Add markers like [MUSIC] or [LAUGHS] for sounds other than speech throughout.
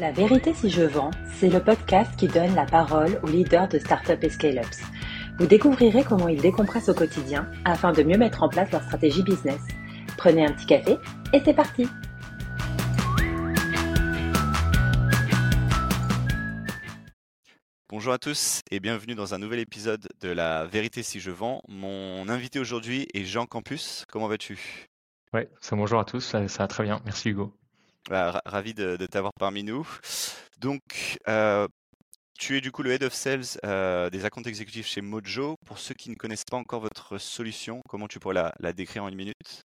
La vérité si je vends, c'est le podcast qui donne la parole aux leaders de startups et scale-ups. Vous découvrirez comment ils décompressent au quotidien afin de mieux mettre en place leur stratégie business. Prenez un petit café et c'est parti Bonjour à tous et bienvenue dans un nouvel épisode de La vérité si je vends. Mon invité aujourd'hui est Jean Campus. Comment vas-tu? Ouais, ça, bonjour à tous, ça, ça va très bien. Merci Hugo. Bah, ra- ravi de, t'avoir parmi nous. Donc, euh, tu es du coup le Head of Sales euh, des accounts exécutifs chez Mojo. Pour ceux qui ne connaissent pas encore votre solution, comment tu pourrais la, décrire en une minute?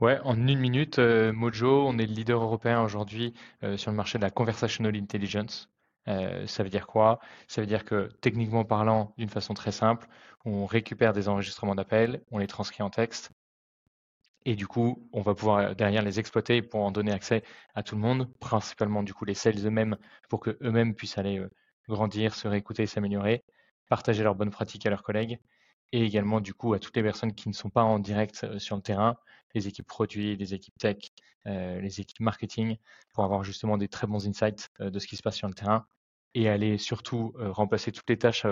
Ouais, en une minute, euh, Mojo, on est le leader européen aujourd'hui sur le marché de la conversational intelligence. Ça veut dire quoi? Ça veut dire que techniquement parlant, d'une façon très simple, on récupère des enregistrements d'appels, on les transcrit en texte, et du coup, on va pouvoir euh, derrière les exploiter pour en donner accès à tout le monde, principalement du coup les sales eux-mêmes, pour que eux-mêmes puissent aller euh, grandir, se réécouter, s'améliorer, partager leurs bonnes pratiques à leurs collègues, et également du coup à toutes les personnes qui ne sont pas en direct euh, sur le terrain, les équipes produits, les équipes tech, les équipes marketing, pour avoir justement des très bons insights de ce qui se passe sur le terrain, et aller surtout remplacer toutes les tâches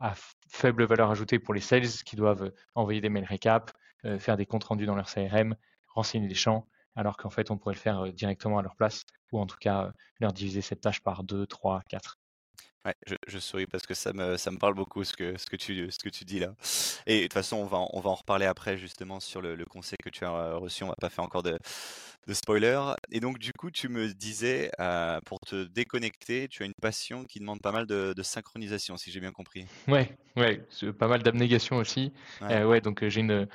à faible valeur ajoutée pour les sales qui doivent envoyer des mails récap, euh, faire des comptes rendus dans leur CRM, renseigner les champs, alors qu'en fait, on pourrait le faire euh, directement à leur place, ou en tout cas, euh, leur diviser cette tâche par 2, 3, 4. Ouais, je, je souris parce que ça me, ça me parle beaucoup ce que, ce que tu, ce que tu dis là. Et de toute façon, on va, en- on va en reparler après justement sur le, le conseil que tu as reçu. On va pas faire encore de, de spoiler. Et donc, du coup, tu me disais, euh, pour te déconnecter, tu as une passion qui demande pas mal de, de synchronisation, si j'ai bien compris. Ouais, ouais, pas mal d'abnégation aussi. Ouais, Euh, ouais, donc j'ai une,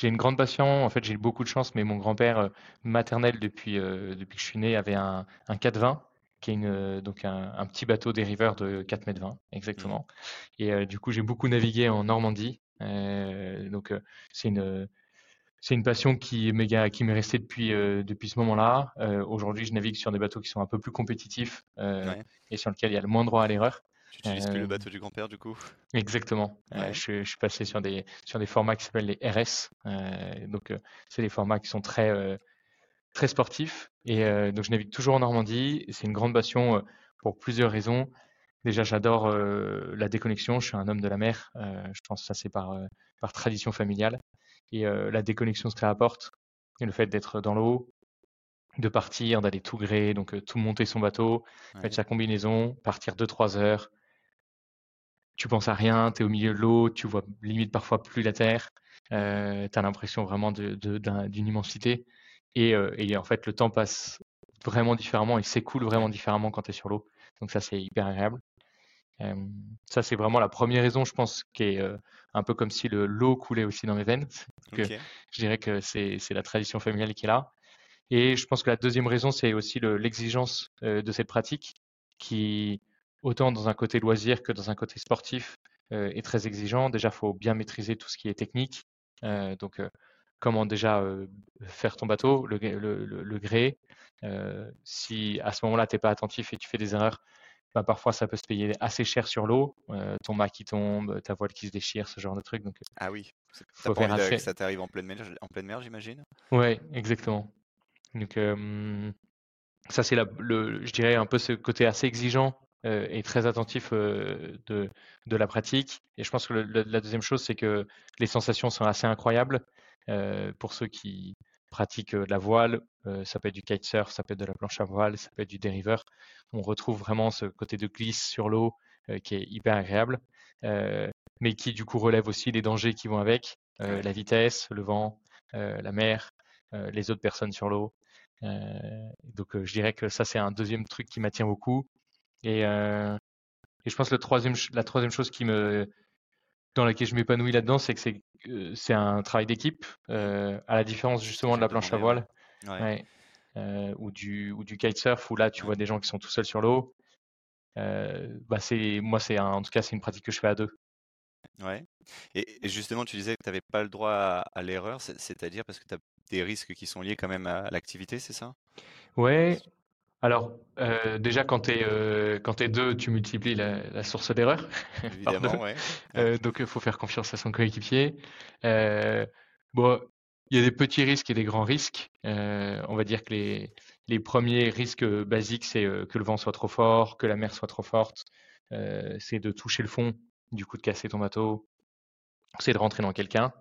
j'ai une grande passion. En fait, j'ai eu beaucoup de chance, mais mon grand-père euh, maternel, depuis, euh, depuis que je suis né, avait un, un 420, qui est une, euh, donc un, un petit bateau dériveur de 4 mètres 20, Mhm. exactement. Et euh, du coup, j'ai beaucoup navigué en Normandie. Euh, donc, euh, c'est une, c'est une passion qui m'est, ga- qui m'est restée depuis, depuis ce moment-là. Aujourd'hui, je navigue sur des bateaux qui sont un peu plus compétitifs ouais. et sur lesquels il y a le moins droit à l'erreur. Tu utilises plus le Euh, bateau du grand-père du coup? Exactement. Euh, Ouais. je, suis- je suis passé sur des, sur des formats qui s'appellent les RS. Euh, donc, c'est des formats qui sont très, très sportifs. Et donc, je navigue toujours en Normandie. C'est une grande passion pour plusieurs raisons. Déjà, j'adore euh, la déconnexion. Je suis un homme de la mer. Euh, je pense que ça, c'est par, euh, par tradition familiale. Et la déconnexion, ce que ça apporte, et le fait d'être dans l'eau, de partir, d'aller tout gréer, donc tout monter son bateau, Ouais. mettre sa combinaison, partir 2-3 heures, tu penses à rien, tu es au milieu de l'eau, tu vois limite parfois plus la terre, euh, tu as l'impression vraiment de- de- d'un- d'une immensité. Et, euh, et en fait, le temps passe vraiment différemment et s'écoule vraiment différemment quand tu es sur l'eau. Donc ça, c'est hyper agréable. Euh, ça, c'est vraiment la première raison, je pense, qui est euh, un peu comme si le l'eau coulait aussi dans mes veines. [LAUGHS] Donc, je dirais que c'est la tradition familiale qui est là. Et je pense que la deuxième raison, c'est aussi le- l'exigence de cette pratique qui, autant dans un côté loisir que dans un côté sportif, euh, est très exigeant. Déjà, il faut bien maîtriser tout ce qui est technique. Euh, donc, euh, comment déjà faire ton bateau, le, gré- le, le- le gréer. Si à ce moment-là, tu n'es pas attentif et tu fais des erreurs, bah, parfois ça peut se payer assez cher sur l'eau. Euh, ton mât qui tombe, ta voile qui se déchire, ce genre de trucs. Donc, Ah oui. Faut faire que assez. ça t'arrive en pleine mer, en pleine mer, j'imagine? Ouais, exactement. Donc, euh, ça, c'est le, je dirais un peu ce côté assez exigeant euh, et très attentif euh, de, de la pratique. Et je pense que le- le- la deuxième chose, c'est que les sensations sont assez incroyables euh, pour ceux qui pratiquent euh, la voile. ça peut être du kitesurf, ça peut être de la planche à voile, ça peut être du dériveur. On retrouve vraiment ce côté de glisse sur l'eau qui est hyper agréable, mais qui du coup relève aussi les dangers qui vont avec, la vitesse, le vent, la mer, les autres personnes sur l'eau. Euh, donc euh, je dirais que ça c'est un deuxième truc qui m'attire beaucoup. Et, euh, et je pense que le troisième, la troisième chose qui me, dans laquelle je m'épanouis là-dedans, c'est que c'est euh, c'est un travail d'équipe, euh, à la différence justement de la planche à voile Ouais. ouais, ou du, ou du kitesurf, où là tu vois des gens qui sont tout seuls sur l'eau. Bah c'est, moi, c'est un- en tout cas, c'est une pratique que je fais à deux. Ouais. Et, et justement, tu disais que tu n'avais pas le droit à, à l'erreur, c'est- c'est-à-dire parce que tu as des risques qui sont liés quand même à l'activité, c'est ça? Ouais, alors euh, déjà quand tu es, quand t'es deux, tu multiplies la, la source d'erreur. [LAUGHS] Évidemment, ouais. Euh, donc il faut faire confiance à son coéquipier. Euh, bon, il y a des petits risques et des grands risques. Euh, on va dire que les, les premiers risques basiques, c'est que le vent soit trop fort, que la mer soit trop forte, c'est de toucher le fond, du coup de casser ton bateau, c'est de rentrer dans quelqu'un,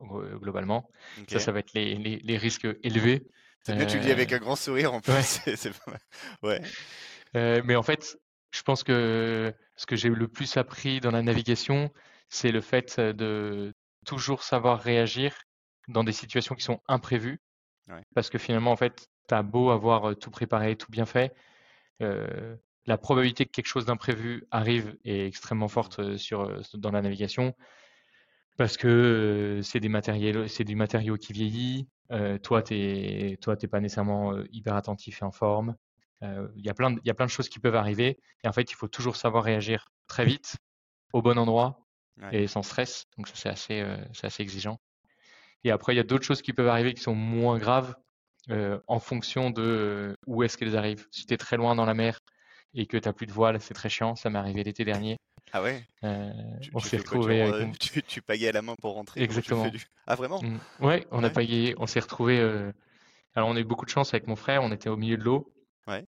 globalement. Ça, ça va être les, les, les risques élevés. C'est bien, tu le dis avec un grand sourire en plus. Ouais. [LAUGHS] ouais. mais en fait, je pense que ce que j'ai le plus appris dans la navigation, c'est le fait de toujours savoir réagir dans des situations qui sont imprévues. Parce que finalement, en fait, tu as beau avoir tout préparé, tout bien fait, euh, la probabilité que quelque chose d'imprévu arrive est extrêmement forte sur, dans la navigation. Parce que c'est des matériels, c'est du matériau qui vieillit. Toi, tu n'es pas nécessairement hyper attentif et en forme. Il y, a plein de, y a plein de choses qui peuvent arriver. Et en fait, il faut toujours savoir réagir très vite, au bon endroit et sans stress. Donc, ça, c'est assez, c'est assez exigeant. Et après, il y a d'autres choses qui peuvent arriver qui sont moins graves en fonction de où est-ce qu'elles arrivent. Si tu es très loin dans la mer et que tu n'as plus de voile, c'est très chiant. Ça m'est arrivé l'été dernier. Ah ouais? On s'est retrouvé. [LAUGHS] Tu, tu, payais à la main pour rentrer Exactement. [LAUGHS] Ah vraiment? Mmh. Ouais, on a payé. On s'est retrouvé. Alors, on a eu beaucoup de chance avec mon frère. On était au milieu de l'eau. Ouais.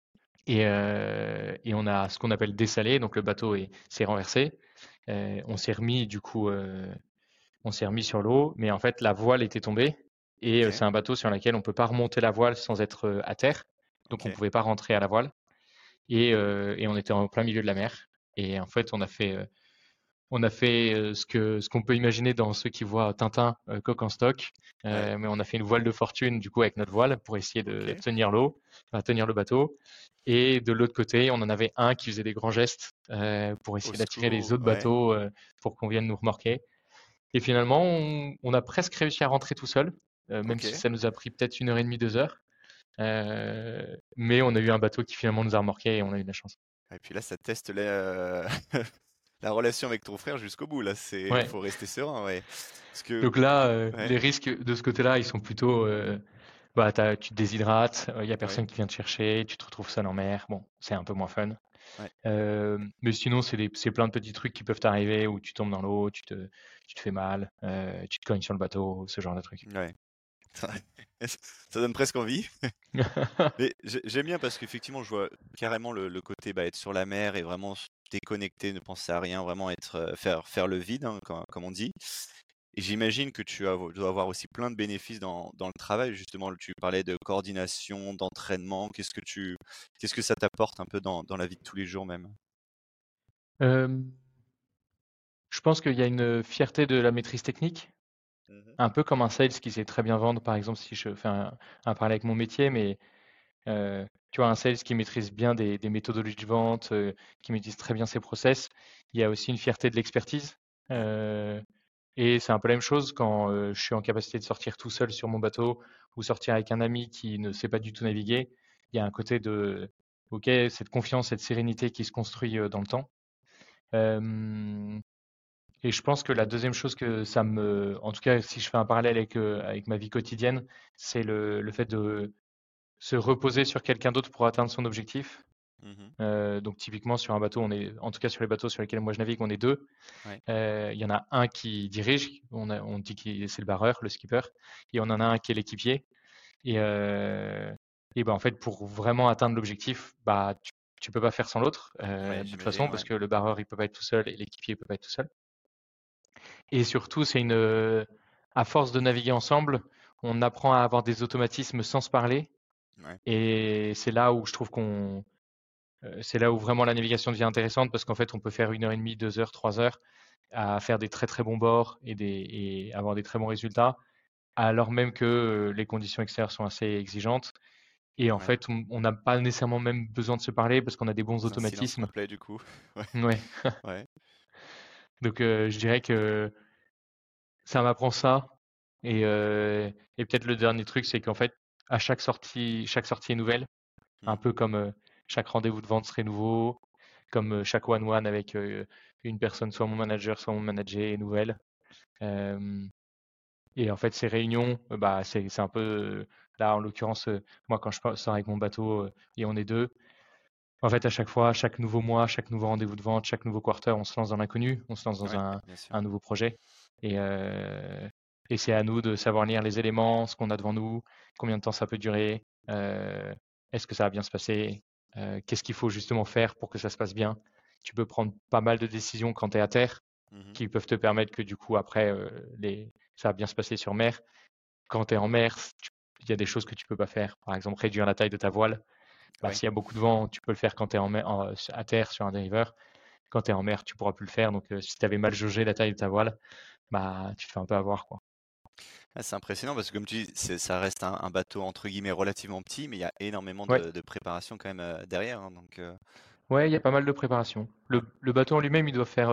Et, et, on a ce qu'on appelle dessalé, donc le bateau s'est renversé. on s'est remis du coup, on s'est remis sur l'eau, mais en fait la voile était tombée et c'est un bateau sur lequel on peut pas remonter la voile sans être à terre, donc on pouvait pas rentrer à la voile. Et, et, on était en plein milieu de la mer. Et en fait, on a fait on a fait euh, ce que ce qu'on peut imaginer dans ceux qui voient Tintin euh, coq en stock, euh, mais on a fait une voile de fortune du coup avec notre voile pour essayer de tenir l'eau, tenir le bateau. Et de l'autre côté, on en avait un qui faisait des grands gestes pour essayer d'attirer les autres bateaux pour qu'on vienne nous remorquer. Et finalement, on, a presque réussi à rentrer tout seul, même si ça nous a pris peut-être une heure et demie, deux heures. mais on a eu un bateau qui finalement nous a remorqué et on a eu de la chance. Et puis là, ça teste les, [LAUGHS] la relation avec ton frère jusqu'au bout. Là, c'est il faut rester serein. Ouais. Parce que... Donc là, euh, les risques de ce côté-là, ils sont plutôt. Euh, bah, tu te déshydrates, il n'y a personne qui vient te chercher, tu te retrouves seul en mer. Bon, c'est un peu moins fun. Euh, mais sinon, c'est plein de petits trucs qui peuvent t'arriver où tu tombes dans l'eau, tu te, tu te fais mal, tu te cognes sur le bateau, ce genre de trucs. Ouais. [LAUGHS] Ça donne presque envie. [LAUGHS] Mais j'aime bien parce qu'effectivement, je vois carrément le, côté bah, être sur la mer et vraiment déconnecter, ne penser à rien, vraiment être faire faire le vide, hein, comme, on dit. Et j'imagine que tu dois avoir aussi plein de bénéfices dans, dans, le travail. Justement, tu parlais de coordination, d'entraînement. Qu'est-ce que tu, qu'est-ce que ça t'apporte un peu dans, dans, la vie de tous les jours même? Je pense qu'il y a une fierté de la maîtrise technique. Un peu comme un sales qui sait très bien vendre, par exemple, si je fais un, parallèle avec mon métier, mais tu vois, un sales qui maîtrise bien des, méthodologies de vente, qui maîtrise très bien ses process, il y a aussi une fierté de l'expertise. et c'est un peu la même chose quand je suis en capacité de sortir tout seul sur mon bateau ou sortir avec un ami qui ne sait pas du tout naviguer. Il y a un côté de, cette confiance, cette sérénité qui se construit dans le temps. Et je pense que la deuxième chose que ça me, en tout cas, si je fais un parallèle avec, avec ma vie quotidienne, c'est le, le, fait de se reposer sur quelqu'un d'autre pour atteindre son objectif. Mmh donc typiquement sur un bateau, on est, en tout cas sur les bateaux sur lesquels moi je navigue, on est deux. Il y en a un qui dirige, on, a, on dit que c'est le barreur, le skipper, et on en a un qui est l'équipier. Et, et ben en fait, pour vraiment atteindre l'objectif, bah tu, tu peux pas faire sans l'autre de toute façon, parce que le barreur il peut pas être tout seul et l'équipier peut pas être tout seul. Et surtout, c'est une, à force de naviguer ensemble, on apprend à avoir des automatismes sans se parler. Et c'est là où je trouve qu'on, c'est là où vraiment la navigation devient intéressante parce qu'en fait, on peut faire une heure et demie, deux heures, trois heures à faire des très très bons bords et, des, et avoir des très bons résultats, alors même que les conditions extérieures sont assez exigeantes. Et en fait, on n'a pas nécessairement même besoin de se parler parce qu'on a des bons automatismes. Complet, du coup. [LAUGHS] Ouais. ouais. Donc, je dirais que ça m'apprend ça. Et, et peut-être le dernier truc, c'est qu'en fait, à chaque sortie, chaque sortie est nouvelle. Un mmh. peu comme chaque rendez-vous de vente serait nouveau, comme chaque one-one avec une personne, soit mon manager, soit mon manager, est nouvelle. et en fait, ces réunions, bah, c'est un peu là, en l'occurrence, moi, quand je sors avec mon bateau et on est deux, en fait, à chaque fois, chaque nouveau mois, chaque nouveau rendez-vous de vente, chaque nouveau quarter, on se lance dans l'inconnu, on se lance dans un, un, nouveau projet. Et, Et c'est à nous de savoir lire les éléments, ce qu'on a devant nous, combien de temps ça peut durer, est-ce que ça va bien se passer, qu'est-ce qu'il faut justement faire pour que ça se passe bien. Tu peux prendre pas mal de décisions quand tu es à terre mmh qui peuvent te permettre que du coup après les... ça va bien se passer sur mer. Quand tu es en mer, il y a des choses que tu peux pas faire. Par exemple, réduire la taille de ta voile. Bah, s'il y a beaucoup de vent, tu peux le faire quand tu es en mer, à terre sur un dériveur. Quand tu es en mer, tu pourras plus le faire. Donc, si tu avais mal jaugé la taille de ta voile, bah, tu te fais un peu avoir. Quoi. Ah, c'est impressionnant parce que comme tu dis, ça reste un, bateau entre guillemets relativement petit, mais il y a énormément de, préparation quand même derrière. Hein, donc, Ouais, il y a pas mal de préparation. Le, bateau en lui-même, il doit faire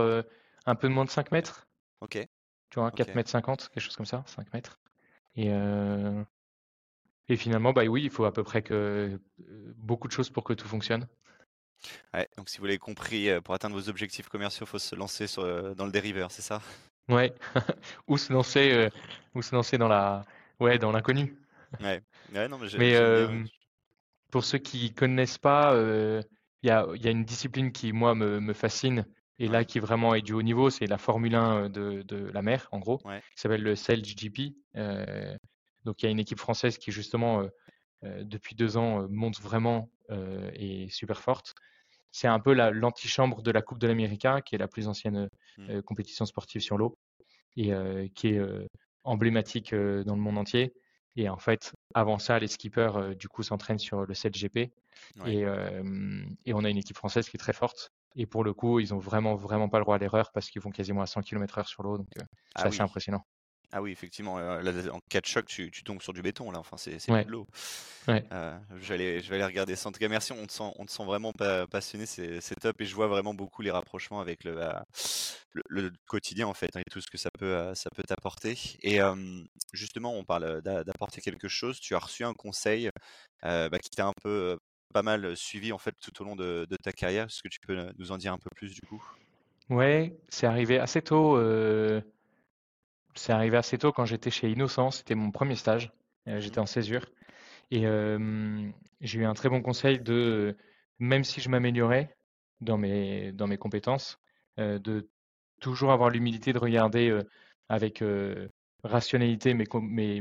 un peu moins de 5 mètres. Ok. Tu vois, 4 mètres 50, quelque chose comme ça, 5 mètres. Et, et finalement, bah oui, il faut à peu près que beaucoup de choses pour que tout fonctionne. Ouais, donc si vous l'avez compris, pour atteindre vos objectifs commerciaux, il faut se lancer sur, dans le dériveur, c'est ça? Ouais, [LAUGHS] ou se lancer, ou se lancer dans la, ouais, dans l'inconnu. Ouais. Ouais, non, mais Mais pour ceux qui connaissent pas, il y a, y a une discipline qui moi me, me fascine et là qui vraiment est du haut niveau, c'est la Formule 1 de, de la mer, en gros, Ouais. qui s'appelle le GP. Donc il y a une équipe française qui justement depuis deux ans monte vraiment et super forte. C'est un peu l'antichambre de la Coupe de l'Amérique, qui est la plus ancienne mmh. compétition sportive sur l'eau et qui est emblématique dans le monde entier. Et en fait, avant ça, les skippers du coup s'entraînent sur le 7GP. Et, et, on a une équipe française qui est très forte. Et pour le coup, ils ont vraiment, vraiment pas le droit à l'erreur parce qu'ils vont quasiment à 100 km/h sur l'eau. Donc, c'est ah assez impressionnant. Ah oui, effectivement, en cas de choc, tu, tombes sur du béton, là. Enfin, c'est de l'eau. je, vais aller, je vais aller regarder ça. En tout cas, merci. On te sent, on te sent vraiment passionné. C'est top. Et je vois vraiment beaucoup les rapprochements avec le, le, quotidien, en fait, hein, et tout ce que ça peut, ça peut t'apporter. Et justement, on parle d'apporter quelque chose. Tu as reçu un conseil bah, qui t'a un peu pas mal suivi, en fait, tout au long de, ta carrière. Est-ce que tu peux nous en dire un peu plus, du coup? Ouais, c'est arrivé assez tôt c'est arrivé assez tôt. Quand j'étais chez Innocent, c'était mon premier stage, euh, j'étais en césure. Et j'ai eu un très bon conseil de, même si je m'améliorais dans mes, dans mes compétences, euh, de toujours avoir l'humilité de regarder euh, avec rationalité mes,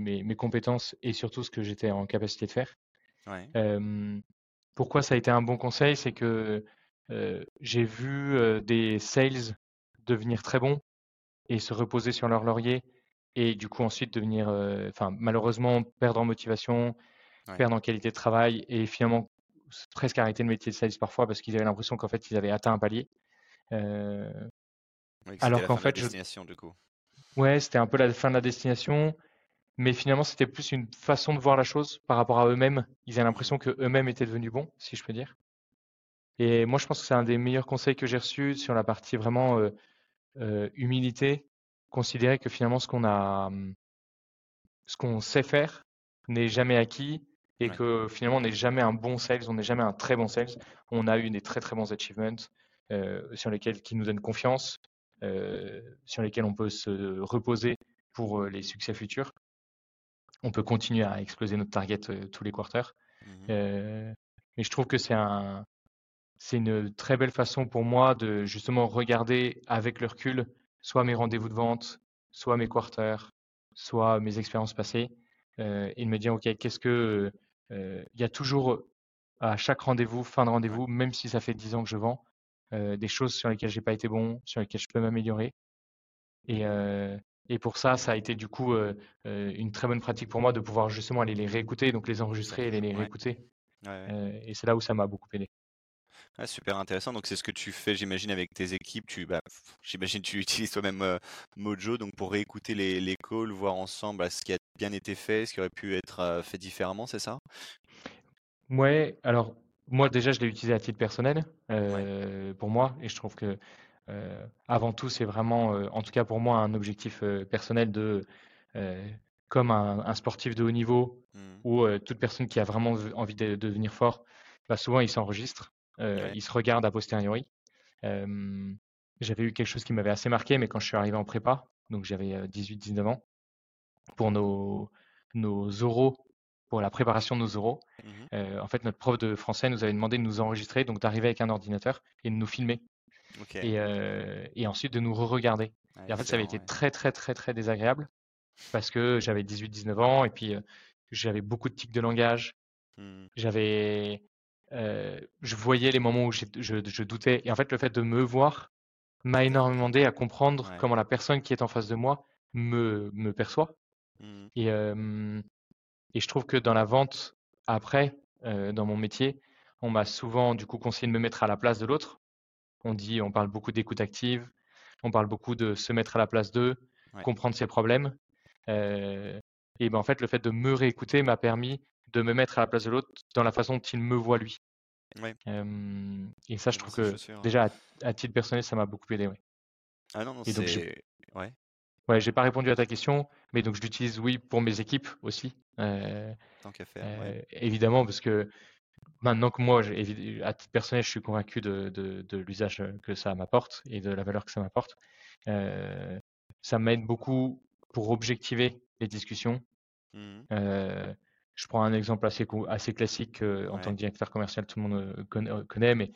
mes, mes, compétences et surtout ce que j'étais en capacité de faire. pourquoi ça a été un bon conseil? C'est que j'ai vu des sales devenir très bons et se reposer sur leur laurier et du coup ensuite devenir, euh, enfin malheureusement perdre en motivation, perdre en qualité de travail et finalement presque arrêter le métier de sales parfois parce qu'ils avaient l'impression qu'en fait ils avaient atteint un palier. Euh, alors qu'en fait, destination, du coup. ouais, c'était un peu la fin de la destination, mais finalement c'était plus une façon de voir la chose par rapport à eux-mêmes. Ils avaient l'impression que eux-mêmes étaient devenus bons, si je peux dire. Et moi, je pense que c'est un des meilleurs conseils que j'ai reçus sur la partie vraiment euh, humilité, considérer que finalement ce qu'on a, mmh, ce qu'on sait faire n'est jamais acquis et que finalement on n'est jamais un bon sales, on n'est jamais un très bon sales. On a eu des très très bons achievements euh, sur lesquels qui nous donnent confiance, euh, sur lesquels on peut se reposer pour les succès futurs. On peut continuer à exploser notre target tous les quarters. Mmh mais je trouve que c'est un, c'est une très belle façon pour moi de justement regarder avec le recul soit mes rendez-vous de vente, soit mes quarters, soit mes expériences passées euh, et de me dire ok qu'est-ce que euh, il y a toujours à chaque rendez-vous fin de rendez-vous même si ça fait dix ans que je vends euh, des choses sur lesquelles j'ai pas été bon sur lesquelles je peux m'améliorer. Et et pour ça, ça a été du coup une très bonne pratique pour moi de pouvoir justement aller les réécouter, donc les enregistrer et les réécouter. et c'est là où ça m'a beaucoup aidé super intéressant. Donc c'est ce que tu fais, j'imagine, avec tes équipes. Tu, bah, j'imagine tu [LAUGHS] utilises toi-même Mojo donc pour réécouter les, les calls, voir ensemble bah, ce qui a bien été fait, ce qui aurait pu être fait différemment, c'est ça? Ouais, alors moi déjà je l'ai utilisé à titre personnel pour moi et je trouve que avant tout c'est vraiment, en tout cas pour moi, un objectif personnel de comme un, sportif de haut niveau mmh. ou toute personne qui a vraiment envie de, devenir fort, bah, souvent il s'enregistre euh, il se regarde a posteriori. j'avais eu quelque chose qui m'avait assez marqué, mais quand je suis arrivé en prépa, donc j'avais 18-19 ans, pour nos, nos oraux, pour la préparation de nos oraux, mmh en fait, notre prof de français nous avait demandé de nous enregistrer, donc d'arriver avec un ordinateur et de nous filmer. Et, et, ensuite de nous re-regarder. et en fait, ça avait été très, très, très, très désagréable parce que j'avais 18-19 ans et puis j'avais beaucoup de tics de langage. Mmh. J'avais, je voyais les moments où je, je, doutais. Et en fait, le fait de me voir m'a énormément aidé à comprendre comment la personne qui est en face de moi me, me perçoit. Mmh. Et, et je trouve que dans la vente, après, dans mon métier, on m'a souvent du coup conseillé de me mettre à la place de l'autre. On dit, on parle beaucoup d'écoute active, on parle beaucoup de se mettre à la place d'eux, comprendre ses problèmes. et ben en fait, le fait de me réécouter m'a permis de me mettre à la place de l'autre dans la façon dont il me voit lui. et ça, je trouve que déjà, à, titre personnel, ça m'a beaucoup aidé. Ah non, non, c'est... Ouais. Ouais, j'ai pas répondu à ta question, mais donc je l'utilise, oui, pour mes équipes aussi. Euh, Tant qu'à faire, euh, Évidemment, parce que maintenant que moi, à titre personnel, je suis convaincu de, de, l'usage que ça m'apporte et de la valeur que ça m'apporte. Ça m'aide beaucoup pour objectiver les discussions. Mmh je prends un exemple assez, assez classique en tant que directeur commercial, tout le monde connaît, mais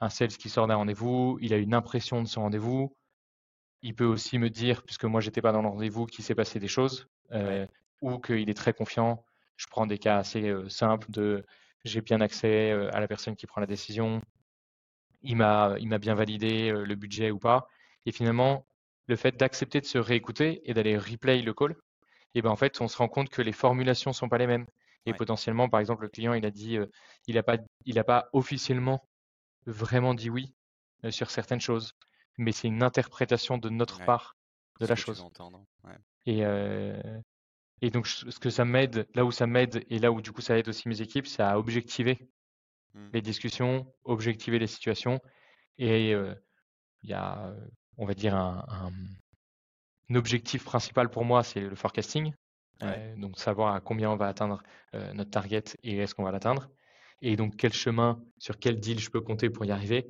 un sales qui sort d'un rendez-vous, il a une impression de son rendez-vous, il peut aussi me dire, puisque moi j'étais pas dans le rendez-vous, qu'il s'est passé des choses, euh, ou qu'il est très confiant. Je prends des cas assez euh, simples de j'ai bien accès euh, à la personne qui prend la décision, il m'a il m'a bien validé le budget ou pas. Et finalement, le fait d'accepter de se réécouter et d'aller replay le call, et ben en fait, on se rend compte que les formulations sont pas les mêmes. Et potentiellement, par exemple, le client, il a dit, il n'a pas, il a pas officiellement vraiment dit oui sur certaines choses mais c'est une interprétation de notre part de la chose. Et, et donc, ce que ça m'aide, là où ça m'aide et là où du coup ça aide aussi mes équipes, c'est à objectiver mmh. les discussions, objectiver les situations. Et il y a, on va dire, un, un, objectif principal pour moi, c'est le forecasting. Donc, savoir à combien on va atteindre notre target et est-ce qu'on va l'atteindre. Et donc, quel chemin, sur quel deal je peux compter pour y arriver.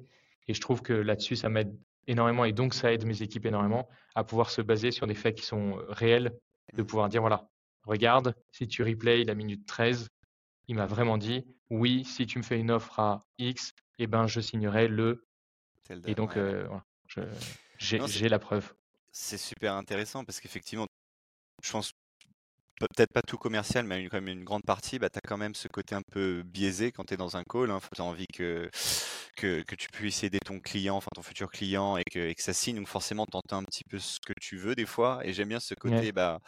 Et je trouve que là-dessus, ça m'aide énormément et donc ça aide mes équipes énormément à pouvoir se baser sur des faits qui sont euh, réels, de mmh. pouvoir dire voilà, regarde, si tu replay la minute 13, il m'a vraiment dit oui, si tu me fais une offre à X, eh ben je signerai le. Et donc euh, voilà, j'ai la preuve. C'est super intéressant parce qu'effectivement, je pense peut-être pas tout commercial, mais quand même une grande partie, bah, tu as quand même ce côté un peu biaisé quand tu es dans un call. Hein, tu as envie que, que, que, tu puisses aider ton client, enfin ton futur client, et que, et que ça signe. Donc forcément, tu entends un petit peu ce que tu veux des fois. Et j'aime bien ce côté bah,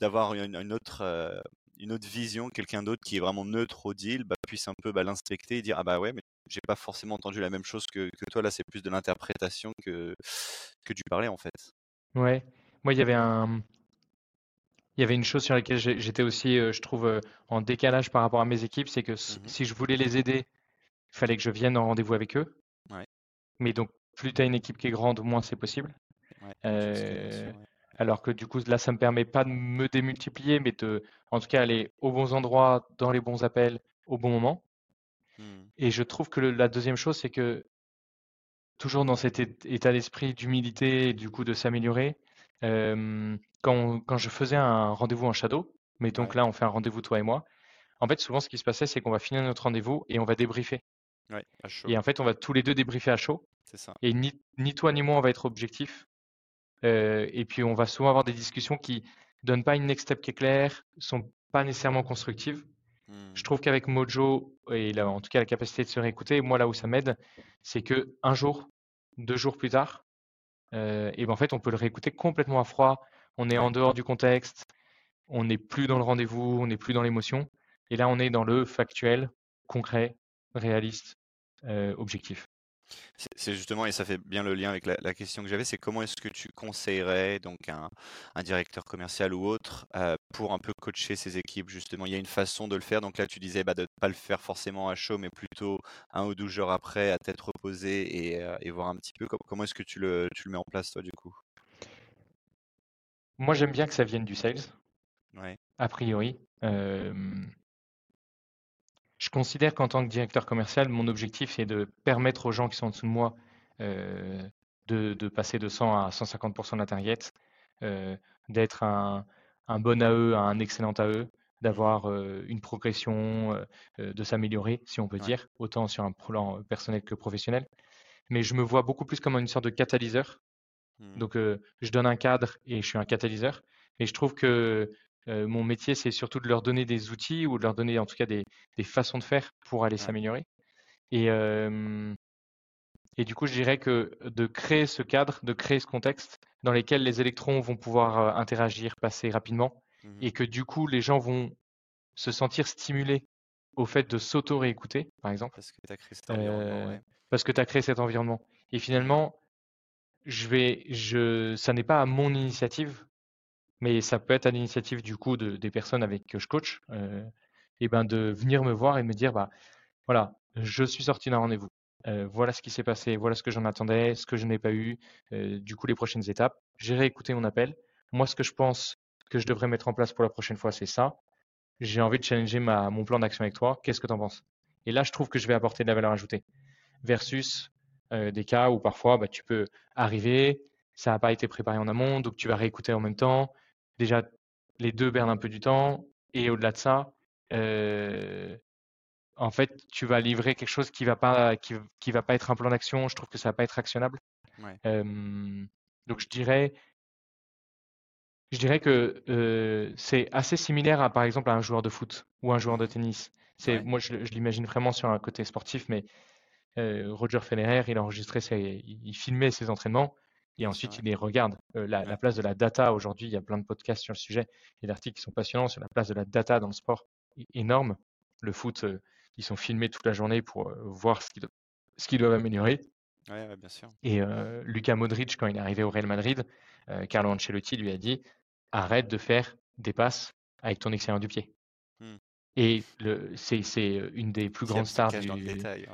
d'avoir une, autre, euh, une autre vision, quelqu'un d'autre qui est vraiment neutre au deal, bah, puisse un peu bah, l'inspecter et dire Ah bah ouais, mais j'ai pas forcément entendu la même chose que, que toi. Là, c'est plus de l'interprétation que, que du parler en fait. Ouais. Moi, il y avait un, il y avait une chose sur laquelle j'étais aussi, euh, je trouve, euh, en décalage par rapport à mes équipes, c'est que mmh si je voulais les aider, il fallait que je vienne en rendez-vous avec eux. Mais donc, plus tu as une équipe qui est grande, moins c'est possible. Euh, alors que du coup, là, ça me permet pas de me démultiplier, mais de, en tout cas, aller aux bons endroits, dans les bons appels, au bon moment. Mmh. Et je trouve que la deuxième chose, c'est que toujours dans cet état d'esprit d'humilité et du coup de s'améliorer, quand, quand, je faisais un rendez-vous en shadow, mais donc là on fait un rendez-vous toi et moi, en fait souvent ce qui se passait c'est qu'on va finir notre rendez-vous et on va débriefer. Et en fait on va tous les deux débriefer à chaud. Ça. Et ni, ni, toi ni moi on va être objectif. Euh, et puis on va souvent avoir des discussions qui donnent pas une next step qui est claire, sont pas nécessairement constructives. Je mmh. trouve qu'avec Mojo et là, en tout cas la capacité de se réécouter, moi là où ça m'aide, c'est que un jour, deux jours plus tard, euh, et ben en fait, on peut le réécouter complètement à froid. On est en dehors du contexte, on n'est plus dans le rendez-vous, on n'est plus dans l'émotion. Et là, on est dans le factuel, concret, réaliste, euh, objectif. C'est justement, et ça fait bien le lien avec la, question que j'avais, c'est comment est-ce que tu conseillerais donc un, directeur commercial ou autre euh, pour un peu coacher ses équipes justement? Il y a une façon de le faire. Donc là, tu disais bah, de ne pas le faire forcément à chaud, mais plutôt un ou douze jours après, à tête reposée et, euh, voir un petit peu comment est-ce que tu le, tu le mets en place toi du coup? Moi, j'aime bien que ça vienne du sales. Ouais. A priori. Euh, je considère qu'en tant que directeur commercial, mon objectif, c'est de permettre aux gens qui sont en dessous de moi euh, de, passer de 100 à 150% de la target, euh, d'être un, bon AE un excellent AE, d'avoir euh, une progression, de s'améliorer, si on peut dire, autant sur un plan personnel que professionnel. Mais je me vois beaucoup plus comme une sorte de catalyseur. Mmh. Donc, je donne un cadre et je suis un catalyseur. Et je trouve que mon métier, c'est surtout de leur donner des outils ou de leur donner en tout cas des, des façons de faire pour aller s'améliorer. Et, et du coup, je dirais que de créer ce cadre, de créer ce contexte dans lequel les électrons vont pouvoir interagir, passer rapidement, mmh et que du coup, les gens vont se sentir stimulés au fait de s'auto-réécouter, par exemple. Parce que tu as créé cet environnement. Parce que tu as créé cet environnement. Et finalement, je vais, je, ça n'est pas à mon initiative, mais ça peut être à l'initiative du coup de, des personnes avec que je coach, euh, et ben de venir me voir et me dire bah voilà, je suis sorti d'un rendez-vous. Euh, voilà ce qui s'est passé, voilà ce que j'en attendais, ce que je n'ai pas eu, euh, du coup les prochaines étapes. J'ai réécouté mon appel. Moi, ce que je pense que je devrais mettre en place pour la prochaine fois, c'est ça. J'ai envie de challenger mon plan d'action avec toi. Qu'est-ce que tu en penses? Et là, je trouve que je vais apporter de la valeur ajoutée. Versus des cas où parfois bah, tu peux arriver, ça n'a pas été préparé en amont, donc tu vas réécouter en même temps. Déjà, les deux perdent un peu du temps. Et au-delà de ça, en fait, tu vas livrer quelque chose qui va pas, qui, qui va pas être un plan d'action. Je trouve que ça va pas être actionnable. donc je dirais, je dirais que c'est assez similaire à, par exemple, à un joueur de foot ou un joueur de tennis. C'est, moi, je, je l'imagine vraiment sur un côté sportif, mais Roger Federer, il enregistrait, ses, il filmait ses entraînements et ensuite il les regarde. la, place de la data aujourd'hui, il y a plein de podcasts sur le sujet et d'articles qui sont passionnants sur la place de la data dans le sport, énorme. Le foot, ils sont filmés toute la journée pour voir ce qu'ils, doivent améliorer. Ouais, bien sûr. Et Lucas Modric, quand il est arrivé au Real Madrid, Carlo Ancelotti lui a dit arrête de faire des passes avec ton extérieur du pied. Mmh. Et c'est, une des plus grandes stars du. Dans le détail.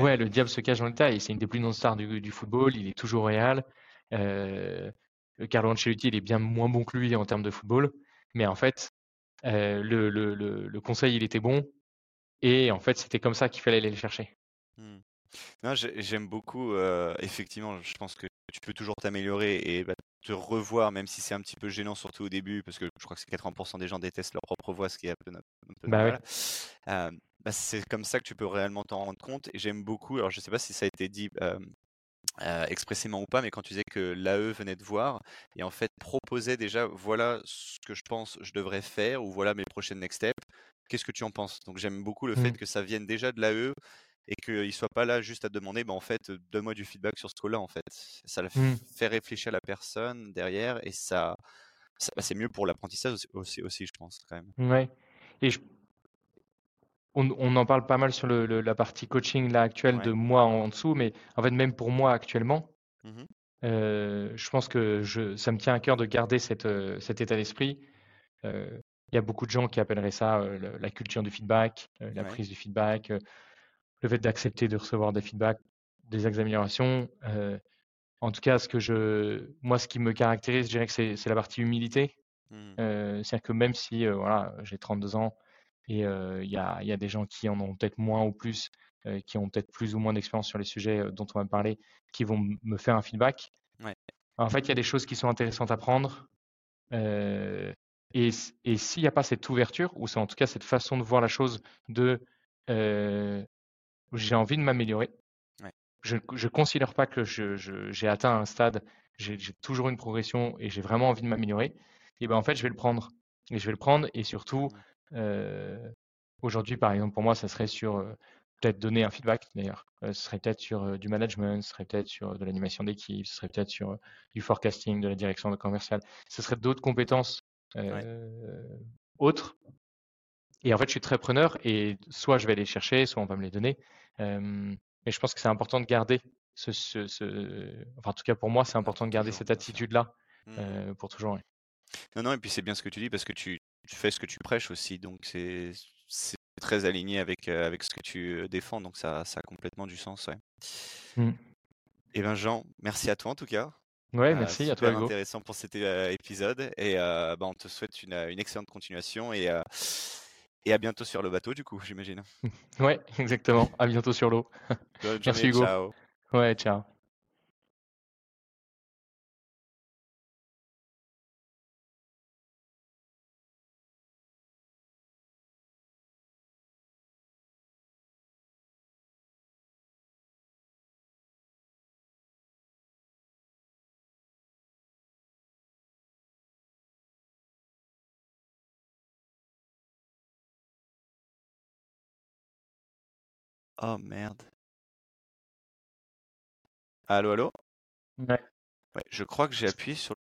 Ouais, le diable se cache dans le détail. C'est une des plus grandes stars du, du football. Il est toujours réel. Euh, Carlo Ancelotti, il est bien moins bon que lui en termes de football. Mais en fait, euh, le, le, le, conseil, il était bon. Et en fait, c'était comme ça qu'il fallait aller le chercher. Non, j'aime beaucoup. Euh, effectivement, je pense que tu peux toujours t'améliorer et bah, te revoir, même si c'est un petit peu gênant, surtout au début, parce que je crois que 80% des gens détestent leur propre voix, ce qui est un peu, bah bah, c'est comme ça que tu peux réellement t'en rendre compte. Et j'aime beaucoup, alors je sais pas si ça a été dit expressément ou pas, mais quand tu disais que l'AE venait te voir et en fait proposait déjà, voilà ce que je pense je devrais faire ou voilà mes prochaines next steps, qu'est-ce que tu en penses? Donc j'aime beaucoup le fait mmh. que ça vienne déjà de l'AE et qu'il ne soit pas là juste à demander, bah, en fait, donne-moi du feedback sur ce coup-là, en fait. Ça mmh. fait réfléchir la personne derrière et ça, bah, c'est mieux pour l'apprentissage aussi, aussi, je pense, quand même. Ouais. Et on, on, en parle pas mal sur le, la partie coaching là actuelle de moi en, dessous, mais en fait, même pour moi actuellement, mmh euh, je pense que je, ça me tient à cœur de garder cette, euh, cet état d'esprit. Euh, il y a beaucoup de gens qui appelleraient ça la culture du feedback, la prise du feedback, le fait d'accepter de recevoir des feedbacks, des améliorations. En tout cas, ce que je, moi, ce qui me caractérise, je dirais que c'est la partie humilité. Mmh. C'est-à-dire que même si voilà, j'ai 32 ans et euh, il y, a, y, a, des gens qui en ont peut-être moins ou plus, euh, qui ont peut-être plus ou moins d'expérience sur les sujets dont on va parler, qui vont me faire un feedback. Ouais. En fait, il y a des choses qui sont intéressantes à prendre. et, et s'il n'y a pas cette ouverture, ou c'est en tout cas cette façon de voir la chose de j'ai envie de m'améliorer. Je ne considère pas que j'ai je, atteint un stade, j'ai toujours une progression et j'ai vraiment envie de m'améliorer. Et ben en fait, je vais le prendre. Et je vais le prendre et surtout, aujourd'hui, par exemple, pour moi, ça serait sur peut-être donner un feedback d'ailleurs. Euh, ce serait peut-être sur du management, ce serait peut-être sur de l'animation d'équipe, ce serait peut-être sur du forecasting, de la direction de commercial. Ce serait d'autres compétences autres. Et en fait, je suis très preneur et soit je vais les chercher, soit on va me les donner. Mais je pense que c'est important de garder ce, ce, ce, enfin en tout cas pour moi, c'est important de garder cette attitude-là mmh. pour toujours. Non, non, et puis c'est bien ce que tu dis parce que tu, tu fais ce que tu prêches aussi, donc c'est très aligné avec, euh, avec ce que tu défends, donc ça, ça a complètement du sens. Ouais. Mmh. Et eh ben Jean, merci à toi en tout cas. Ouais, merci à toi. Hugo. intéressant pour cet épisode et bah, on te souhaite une, une excellente continuation et et à bientôt sur le bateau, du coup, j'imagine. [LAUGHS] Ouais, exactement. À bientôt sur l'eau. [LAUGHS] Merci Hugo. Ciao. Ouais, ciao. Oh merde. Allô, allô? Ouais. Ouais, je crois que j'ai appuyé sur